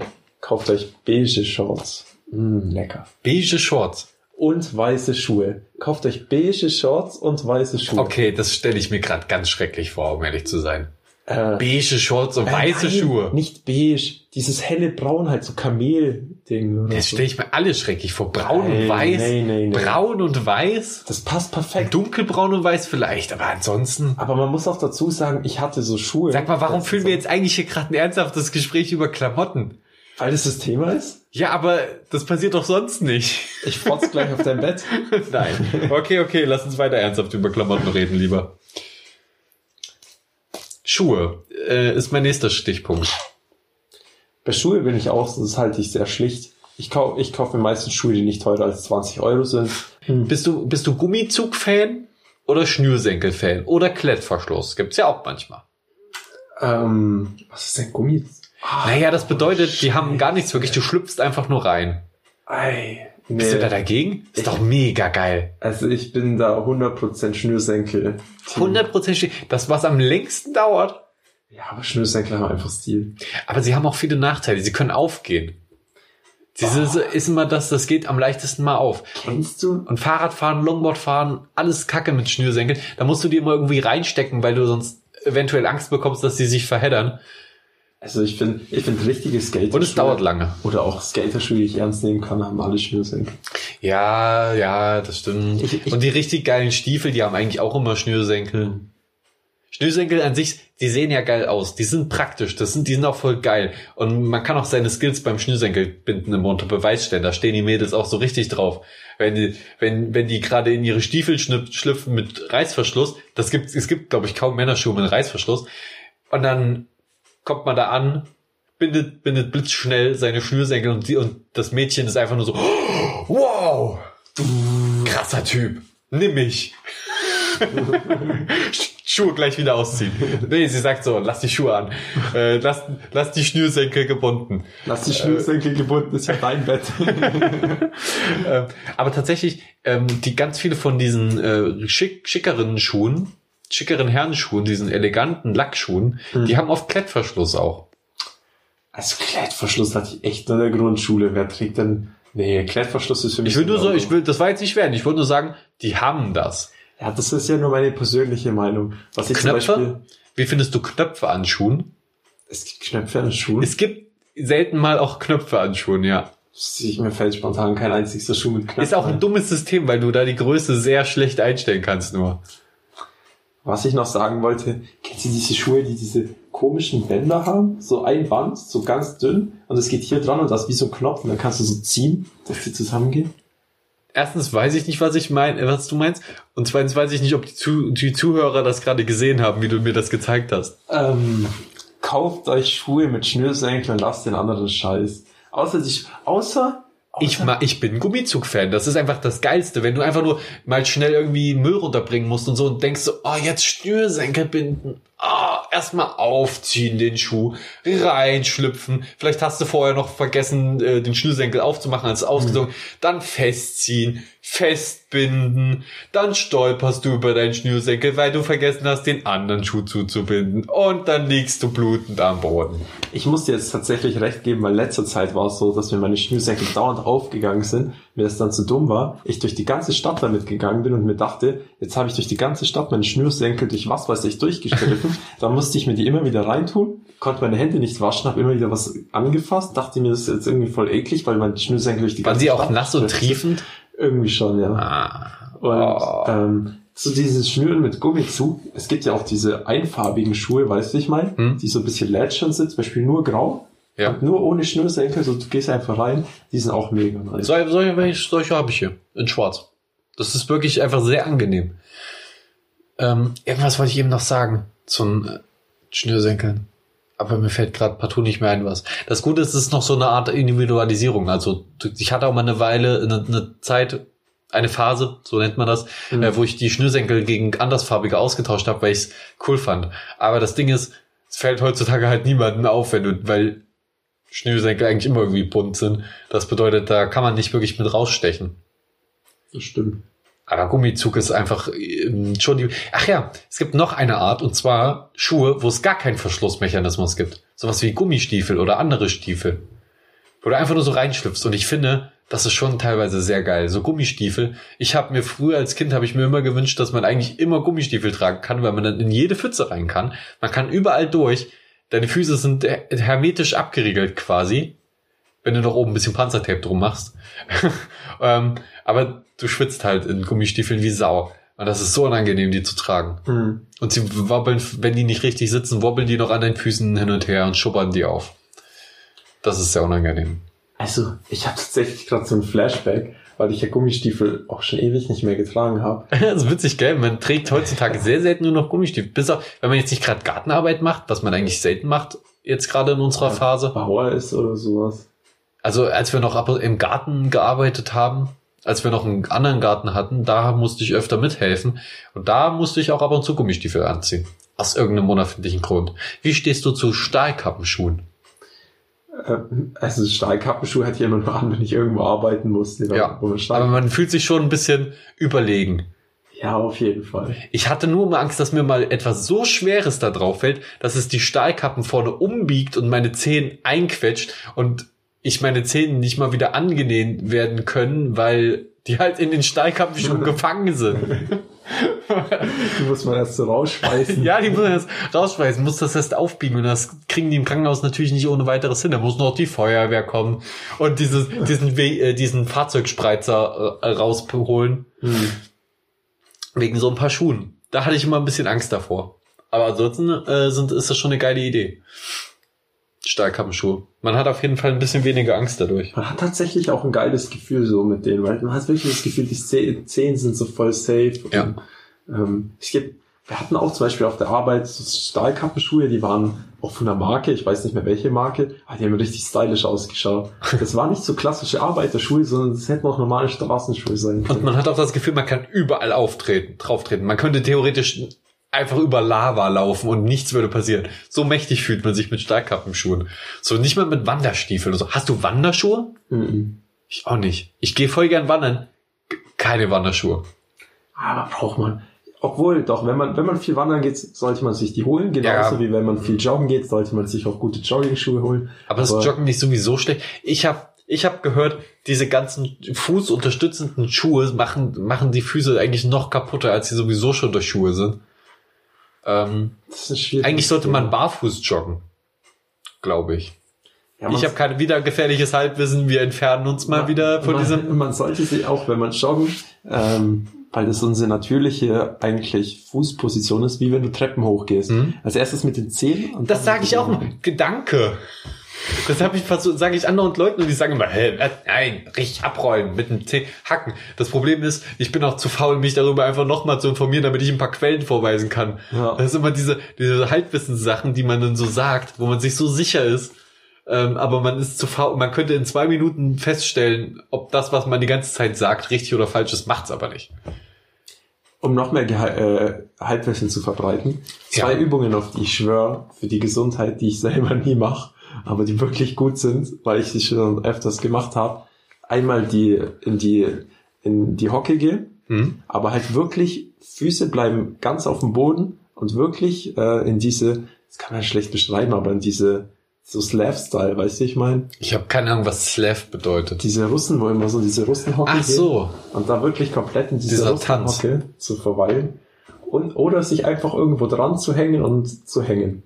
kauft euch beige Shorts. Mm, lecker. Beige Shorts. Und weiße Schuhe. Kauft euch beige Shorts und weiße Schuhe. Okay, das stelle ich mir gerade ganz schrecklich vor, um ehrlich zu sein. Äh, Beige Shorts und äh, weiße nein, Schuhe. Nicht beige, dieses helle Braun halt, so Kamel-Ding. Das so. stelle ich mir alles schrecklich vor. Braun und Nein, weiß. nee, nee, nee. Braun und weiß. Das passt perfekt. Dunkelbraun und weiß vielleicht, aber ansonsten. Aber man muss auch dazu sagen, ich hatte so Schuhe. Sag mal, warum führen ist wir so- jetzt eigentlich hier gerade ein ernsthaftes Gespräch über Klamotten? Weil das das Thema ist? Ja, aber das passiert doch sonst nicht. Ich frotz gleich auf dein Bett. *laughs* Nein. Okay, okay, lass uns weiter ernsthaft über Klamotten reden, lieber. Schuhe äh, ist mein nächster Stichpunkt. Bei Schuhe bin ich auch, das halte ich sehr schlicht. Ich kaufe ich kauf mir meistens Schuhe, die nicht teurer als 20 Euro sind. Bist du, bist du Gummizug-Fan oder Schnürsenkel-Fan oder Klettverschluss? Gibt's ja auch manchmal. Ähm, was ist denn Gummi? Naja, das bedeutet, die haben gar nichts wirklich, du schlüpfst einfach nur rein. Ei, Bist du da nee. dagegen? Ist doch mega geil. Also ich bin da 100% Schnürsenkel. 100% das, was am längsten dauert. Ja, aber Schnürsenkel haben einfach Stil. Aber sie haben auch viele Nachteile. Sie können aufgehen. Dieses ist immer das, das geht am leichtesten mal auf. Kennst du? Und Fahrradfahren, Longboardfahren, alles Kacke mit Schnürsenkeln. Da musst du die immer irgendwie reinstecken, weil du sonst eventuell Angst bekommst, dass sie sich verheddern. Also ich finde, ich finde richtige Skater. Und es dauert lange. Oder auch Skaterschuhe, die ich ernst nehmen kann, haben alle Schnürsenkel. Ja, ja, das stimmt. Ich- ich- Und die richtig geilen Stiefel, die haben eigentlich auch immer Schnürsenkel. Schnürsenkel an sich, die sehen ja geil aus. Die sind praktisch. Das sind, die sind auch voll geil. Und man kann auch seine Skills beim Schnürsenkelbinden immer unter Beweis stellen. Da stehen die Mädels auch so richtig drauf. Wenn die, wenn, wenn die gerade in ihre Stiefel schlüpf- schlüpfen mit Reißverschluss, das gibt, es gibt, glaube ich, kaum Männerschuhe mit Reißverschluss. Und dann kommt man da an, bindet, bindet blitzschnell seine Schnürsenkel und die, und das Mädchen ist einfach nur so, *gasps* wow, krasser Typ, nimm mich. *laughs* Schuhe gleich wieder ausziehen. *laughs* Nee, sie sagt so, lass die Schuhe an. Äh, lass, lass die Schnürsenkel gebunden. Lass die Schnürsenkel gebunden, ist ja dein Bett. *laughs* Ähm, aber tatsächlich, ähm, die ganz viele von diesen äh, schick, schickeren Schuhen, schickeren Herrenschuhen, diesen eleganten Lackschuhen, die haben oft Klettverschluss auch. Also Klettverschluss hatte ich echt in der Grundschule. Wer trägt denn... Nee, Klettverschluss ist für mich... Ich will nur so, ich will, das war jetzt nicht werden. Ich wollte nur sagen, die haben das. Ja, das ist ja nur meine persönliche Meinung. Was ich zum Knöpfe? Beispiel... Wie findest du Knöpfe an Schuhen? Es gibt Knöpfe an Schuhen. Es gibt selten mal auch Knöpfe an Schuhen, ja. Ich, mir fällt spontan kein einziger Schuh mit Knöpfen Ist auch ein ein. dummes System, weil du da die Größe sehr schlecht einstellen kannst nur. Was ich noch sagen wollte, kennt ihr diese Schuhe, die diese komischen Bänder haben? So ein Band, so ganz dünn, und es geht hier dran und das ist wie so ein Knopf, und dann kannst du so ziehen, dass die zusammengehen. Erstens weiß ich nicht, was ich mein, was du meinst. Und zweitens weiß ich nicht, ob die, Zu die Zuhörer das gerade gesehen haben, wie du mir das gezeigt hast. Ähm, kauft euch Schuhe mit Schnürsenkeln und lasst den anderen Scheiß. Außer die, Sch- außer, Ich, ma ich bin Gummizug-Fan. Das ist einfach das Geilste. Wenn du einfach nur mal schnell irgendwie Müll runterbringen musst und so und denkst so, oh, jetzt Schnürsenkel binden. Ah, erstmal aufziehen den Schuh, reinschlüpfen. Vielleicht hast du vorher noch vergessen, äh, den Schnürsenkel aufzumachen, als ausgezogen. Dann festziehen, festbinden. Dann stolperst du über deinen Schnürsenkel, weil du vergessen hast, den anderen Schuh zuzubinden. Und dann liegst du blutend am Boden. ich muss dir jetzt tatsächlich recht geben, weil letzter Zeit war es so, dass mir meine Schnürsenkel dauernd aufgegangen sind, mir das dann zu dumm war, ich durch die ganze Stadt damit gegangen bin und mir dachte, jetzt habe ich durch die ganze Stadt meine Schnürsenkel durch was weiß ich durchgestriffen, *laughs* dann musste ich mir die immer wieder reintun, konnte meine Hände nicht waschen, habe immer wieder was angefasst, dachte mir, das ist jetzt irgendwie voll eklig, weil meine Schnürsenkel durch die Waren ganze sie auch Stadt nass und triefend? Irgendwie schon, ja. Ah. Und Oh. ähm, zu dieses Schnüren mit Gummizug, es gibt ja auch diese einfarbigen Schuhe, weißt du, ich meine, Hm. die so ein bisschen lätschern sind, zum Beispiel nur grau Ja. und nur ohne Schnürsenkel, so du gehst einfach rein, die sind auch mega nice. Solche, solche, solche habe ich hier. In schwarz. Das ist wirklich einfach sehr angenehm. Ähm, irgendwas wollte ich eben noch sagen zum äh, Schnürsenkeln. Aber mir fällt gerade partout nicht mehr ein, was. Das Gute ist, es ist noch so eine Art Individualisierung. Also ich hatte auch mal eine Weile, eine, eine Zeit, eine Phase, so nennt man das, Mhm. äh, wo ich die Schnürsenkel gegen andersfarbige ausgetauscht habe, weil ich es cool fand. Aber das Ding ist, es fällt heutzutage halt niemandem auf, wenn du, weil Schnürsenkel eigentlich immer irgendwie bunt sind. Das bedeutet, da kann man nicht wirklich mit rausstechen. Das stimmt. Aber Gummizug ist einfach ähm, schon die. Ach ja, es gibt noch eine Art und zwar Schuhe, wo es gar keinen Verschlussmechanismus gibt. Sowas wie Gummistiefel oder andere Stiefel. Wo du einfach nur so reinschlüpfst. Und ich finde, Das ist schon teilweise sehr geil. So Gummistiefel. Ich habe mir früher als Kind habe ich mir immer gewünscht, dass man eigentlich immer Gummistiefel tragen kann, weil man dann in jede Pfütze rein kann. Man kann überall durch. Deine Füße sind her- hermetisch abgeriegelt quasi, wenn du noch oben ein bisschen Panzertape drum machst. *laughs* ähm, aber du schwitzt halt in Gummistiefeln wie Sau. Und das ist so unangenehm, die zu tragen. Hm. Und sie wobbeln, wenn die nicht richtig sitzen, wobbeln die noch an deinen Füßen hin und her und schubbern die auf. Das ist sehr unangenehm. Also, ich habe tatsächlich gerade so ein Flashback, weil ich ja Gummistiefel auch schon ewig nicht mehr getragen habe. Das *laughs* ist witzig, gell? Man trägt heutzutage sehr selten nur noch Gummistiefel. Bis auf, wenn man jetzt nicht gerade Gartenarbeit macht, was man eigentlich selten macht, jetzt gerade in unserer Phase. Bauer ist oder sowas. Also als wir noch ab- im Garten gearbeitet haben, als wir noch einen anderen Garten hatten, da musste ich öfter mithelfen. Und da musste ich auch ab und zu Gummistiefel anziehen. Aus irgendeinem unerfindlichen Grund. Wie stehst du zu Stahlkappenschuhen? Äh, Also Stahlkappenschuhe hätte ich immer nur an, wenn ich irgendwo arbeiten musste. Ja, Aber man fühlt sich schon ein bisschen überlegen. ja, auf jeden Fall. Ich hatte nur immer Angst, dass mir mal etwas so Schweres da drauf fällt, dass es die Stahlkappen vorne umbiegt und meine Zehen einquetscht und ich meine Zähne nicht mal wieder angenäht werden können, weil die halt in den Stahlkappenschuhen *laughs* gefangen sind. *laughs* Die muss man erst so rausschmeißen. ja, die muss man jetzt rausschmeißen, muss das erst aufbiegen und das kriegen die im Krankenhaus natürlich nicht ohne weiteres hin. Da muss noch die Feuerwehr kommen und dieses, diesen, We äh, diesen Fahrzeugspreizer äh, rausholen. Hm. Wegen so ein paar Schuhen. Da hatte ich immer ein bisschen Angst davor. Aber ansonsten äh, sind, ist das schon eine geile Idee. Stahlkappenschuhe. Man hat auf jeden Fall ein bisschen weniger Angst dadurch. Man hat tatsächlich auch ein geiles Gefühl so mit denen, weil man hat wirklich das Gefühl, die Zeh- Zehen sind so voll safe. Ja. Und, ähm, es gibt, wir hatten auch zum Beispiel auf der Arbeit so Stahlkappenschuhe, die waren auch von der Marke, ich weiß nicht mehr welche Marke, aber die haben richtig stylisch ausgeschaut. *laughs* Das waren nicht so klassische Arbeiterschuhe, sondern es hätten auch normale Straßenschuhe sein Und können. man hat auch das Gefühl, man kann überall auftreten, drauftreten. Man könnte theoretisch einfach über Lava laufen und nichts würde passieren. So mächtig fühlt man sich mit Stahlkappenschuhen. So nicht mal mit Wanderstiefeln oder so. Hast du Wanderschuhe? Mhm. Ich auch nicht. Ich gehe voll gern wandern. Keine Wanderschuhe. Aber braucht man. Obwohl, doch, wenn man, wenn man viel wandern geht, sollte man sich die holen. Genauso Ja. wie wenn man viel joggen geht, sollte man sich auch gute Jogging-Schuhe holen. Aber ist Joggen nicht sowieso schlecht? Ich habe ich hab gehört, diese ganzen fußunterstützenden Schuhe machen, machen die Füße eigentlich noch kaputter, als sie sowieso schon durch Schuhe sind. Ähm, eigentlich sollte man barfuß joggen. Glaube ich. Ja, man- ich habe kein wieder gefährliches Halbwissen. Wir entfernen uns mal wieder von man, diesem. Man sollte sich auch, wenn man joggen, ähm, weil das unsere natürliche eigentlich Fußposition ist, wie wenn du Treppen hochgehst. Mhm. Als erstes mit den Zehen. Und Das sage ich auch. Gedanke. Das habe ich versucht, sage ich anderen Leuten und die sagen immer, was? nein, richtig abrollen mit dem Zeh hacken. Das Problem ist, ich bin auch zu faul, mich darüber einfach nochmal zu informieren, damit ich ein paar Quellen vorweisen kann. Ja. Das ist immer diese, diese Halbwissenssachen, die man dann so sagt, wo man sich so sicher ist. Ähm, aber man ist zu faul. Man könnte in zwei Minuten feststellen, ob das, was man die ganze Zeit sagt, richtig oder falsch ist, macht's aber nicht. Um noch mehr Geha äh, Halbwissen zu verbreiten. Zwei Ja. Übungen, auf die ich schwöre, für die Gesundheit, die ich selber nie mache, aber die wirklich gut sind, weil ich sie schon öfters gemacht habe. Einmal die in die in die Hocke gehen, Hm? aber halt wirklich Füße bleiben ganz auf dem Boden und wirklich äh, in diese, das kann man schlecht beschreiben, aber in diese so Slav-Style, weißt du, ich meine, Ich habe keine Ahnung, was Slav bedeutet. diese Russen, wo immer so diese Russenhocke Ach so. gehen und da wirklich komplett in Tanz. Russenhocke zu verweilen und oder sich einfach irgendwo dran zu hängen und zu hängen.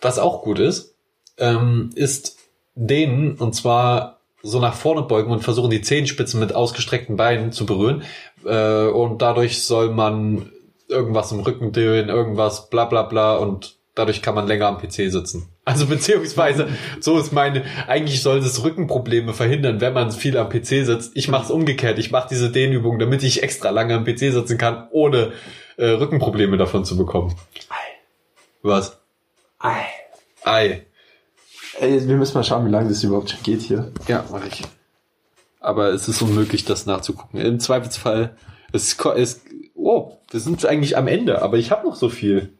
Was auch gut ist, ähm, ist dehnen und zwar so nach vorne beugen und versuchen die Zehenspitzen mit ausgestreckten Beinen zu berühren. Äh, und dadurch soll man irgendwas im Rücken drehen, irgendwas bla bla bla und dadurch kann man länger am PC sitzen. Also beziehungsweise, so ist meine, eigentlich soll es Rückenprobleme verhindern, wenn man viel am PC sitzt. Ich mache es umgekehrt. Ich mache diese Dehnübung, damit ich extra lange am PC sitzen kann, ohne äh, Rückenprobleme davon zu bekommen. Was? Ei. Ei. Ey, wir müssen mal schauen, wie lange das überhaupt schon geht hier. Ja, mache ich. Aber es ist unmöglich, das nachzugucken. Im Zweifelsfall, es es, oh, wir sind eigentlich am Ende, aber ich habe noch so viel.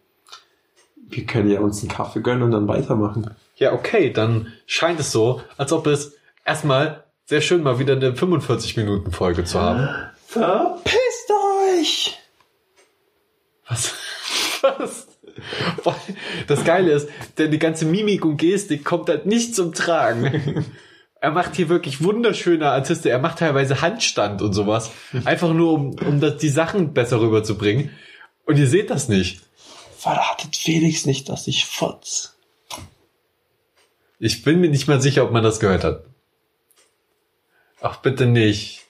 Wir können ja uns einen Kaffee gönnen und dann weitermachen. Ja, okay, dann scheint es so, als ob es erstmal sehr schön mal wieder eine 45-Minuten-Folge zu haben. Verpisst euch! Was? *laughs* Was? *laughs* Das Geile ist, denn die ganze Mimik und Gestik kommt halt nicht zum Tragen. Er macht hier wirklich wunderschöne Artiste. Er macht teilweise Handstand und sowas. Einfach nur, um, um das, die Sachen besser rüberzubringen. Und ihr seht das nicht. Verratet Felix nicht, dass ich fotz. Ich bin mir nicht mal sicher, ob man das gehört hat. Ach, bitte nicht.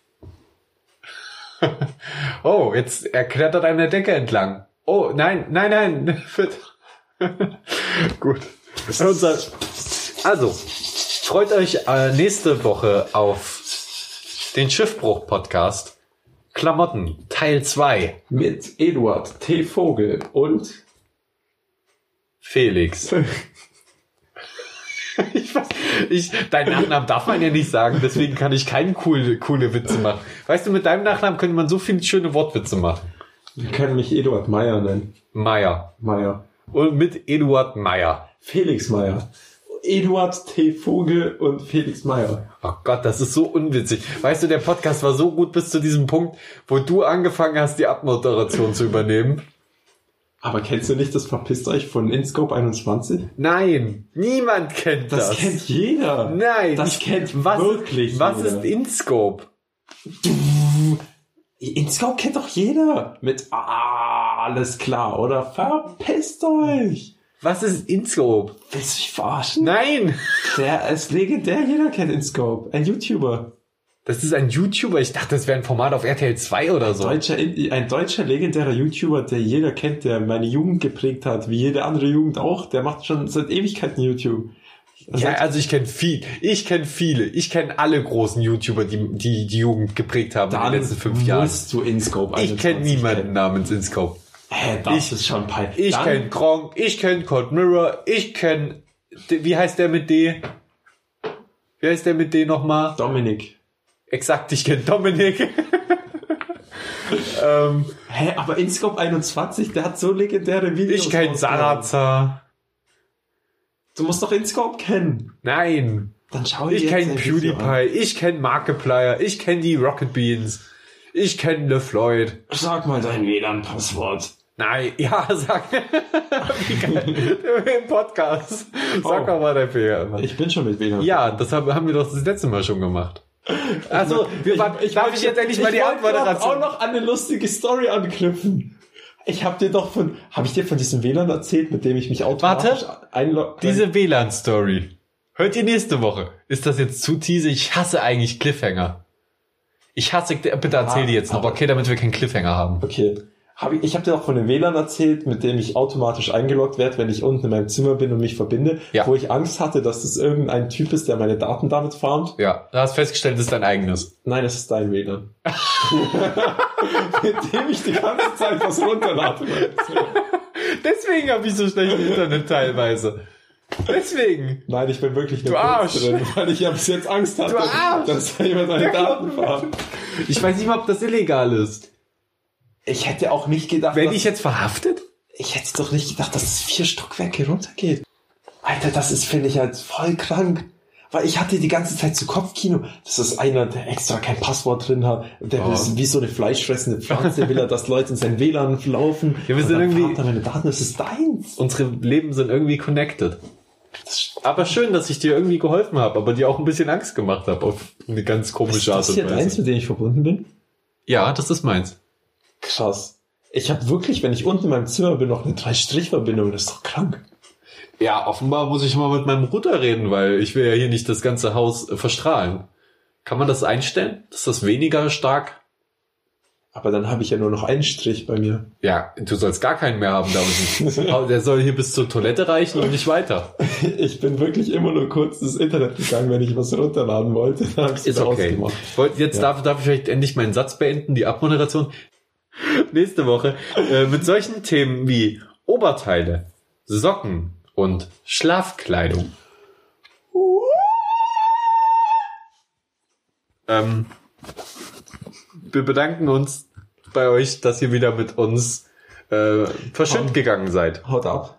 *laughs* oh, jetzt er klettert an der Decke entlang. Oh, nein, nein, nein. *laughs* *laughs* Gut. Also, freut euch äh, nächste Woche auf den Schiffbruch-Podcast. Klamotten, Teil 2. Mit Eduard T. Vogel und Felix. *laughs* ich weiß, ich, deinen Nachnamen darf man ja nicht sagen, deswegen kann ich keine coole, coole Witze machen. Weißt du, mit deinem Nachnamen könnte man so viele schöne Wortwitze machen. Wir können mich Eduard Meier nennen. Meier. Meier. Und mit Eduard Meier. Felix Meier. Eduard T. Vogel und Felix Meier. Oh Gott, das ist so unwitzig. Weißt du, der Podcast war so gut bis zu diesem Punkt, wo du angefangen hast, die Abmoderation zu übernehmen. Aber kennst du nicht das Verpisst euch von Inscope 21? Nein, niemand kennt das. Das, kennt jeder. Nein, Das kennt was, wirklich Was jeder. ist InScope? *laughs* Inscope kennt doch jeder. Mit ah, alles klar, oder? Verpisst euch. Was ist InScope? Willst du mich verarschen? Nein! Der ist legendär, jeder kennt Inscope. Ein YouTuber. Das ist ein YouTuber. Ich dachte, das wäre ein Format auf RTL 2 oder so. Deutscher, ein deutscher legendärer YouTuber, der jeder kennt, der meine Jugend geprägt hat, wie jede andere Jugend auch. Der macht schon seit Ewigkeiten YouTube. Ja, also ich kenne viel, ich kenne viele, ich kenne alle großen YouTuber, die, die die Jugend geprägt haben in den letzten fünf Jahren. musst du Inscope Ich kenne 21 niemanden kennen. namens InScope. Hä, das Ich- ist schon peinlich. Ich kenne Gronk, ich kenne Cold Mirror, ich kenne, wie heißt der mit D? Wie heißt der mit D nochmal? Dominik. Exakt, ich kenne Dominik. *laughs* ähm, Hä, aber Inscope 21, der hat so legendäre Videos. ich kenne. Sarazar. Du musst doch Inscope kennen. Nein. Dann schau dir Ich jetzt kenne. PewDiePie, ich kenne Markiplier, ich kenne die Rocket Beans, ich kenne LeFloid. Sag mal dein WLAN-Passwort. Nein, *laughs* ja, sag. Im Podcast. Sag Oh. doch mal dein Fehler. Ich bin schon mit WLAN. Ja, das haben, wir doch das letzte Mal schon gemacht. Also, wir waren, darf ich jetzt endlich mal die wollte grad Abmoderation? auch noch an eine lustige Story anknüpfen. Ich habe dir doch von, habe ich dir von diesem WLAN erzählt, mit dem ich mich automatisch einlogge? Diese WLAN-Story. Hört ihr nächste Woche. Ist das jetzt zu teasy? Ich hasse eigentlich Cliffhanger. Ich hasse, bitte erzähl Ah, die jetzt noch, aber- okay, damit wir keinen Cliffhanger haben. Okay. Hab ich ich habe dir auch von dem WLAN erzählt, mit dem ich automatisch eingeloggt werde, wenn ich unten in meinem Zimmer bin und mich verbinde, Ja. wo ich Angst hatte, dass das irgendein Typ ist, der meine Daten damit farmt. Ja, du hast festgestellt, das ist dein eigenes. Nein, es ist dein WLAN. mit dem ich die ganze Zeit was runterlade. Deswegen habe ich so schlechtes Internet teilweise. Deswegen. Nein, ich bin wirklich nur drin, weil ich bis jetzt Angst hatte, dass da jemand meine Daten *laughs* farmt. Ich weiß nicht mal, ob das illegal ist. Ich hätte auch nicht gedacht, Werde dass, ich jetzt verhaftet? ich hätte doch nicht gedacht, dass es vier Stockwerke runtergeht. Alter, das ist, finde ich, halt voll krank. Weil ich hatte die ganze Zeit zu Kopfkino. Das ist einer, der extra kein Passwort drin hat. Der Oh. ist wie so eine fleischfressende Pflanze, will er, dass Leute in sein WLAN laufen. Ja, wir sind irgendwie- farmt er meine Daten, das ist deins. Unsere Leben sind irgendwie connected. Aber schön, dass ich dir irgendwie geholfen habe, aber dir auch ein bisschen Angst gemacht habe auf eine ganz Ist komische Art das und hier deins, Weise. mit dem ich verbunden bin? Ja, das ist meins. Krass. Ich habe wirklich, wenn ich unten in meinem Zimmer bin, noch eine Drei-Strich-Verbindung. Das ist doch krank. Ja, offenbar muss ich mal mit meinem Router reden, weil ich will ja hier nicht das ganze Haus äh, verstrahlen. Kann man das einstellen? Ist das weniger stark? Aber dann habe ich ja nur noch einen Strich bei mir. Ja, du sollst gar keinen mehr haben da unten. *laughs* Aber Der soll hier bis zur Toilette reichen und nicht weiter. *laughs* Ich bin wirklich immer nur kurz ins Internet gegangen, wenn ich was runterladen wollte. Dann Ist okay. Jetzt Ja. darf, darf ich vielleicht endlich meinen Satz beenden, die Abmoderation. *laughs* Nächste Woche äh, mit solchen Themen wie Oberteile, Socken und Schlafkleidung. Ähm, wir bedanken uns bei euch, dass ihr wieder mit uns äh, verschütt gegangen seid. Haut ab.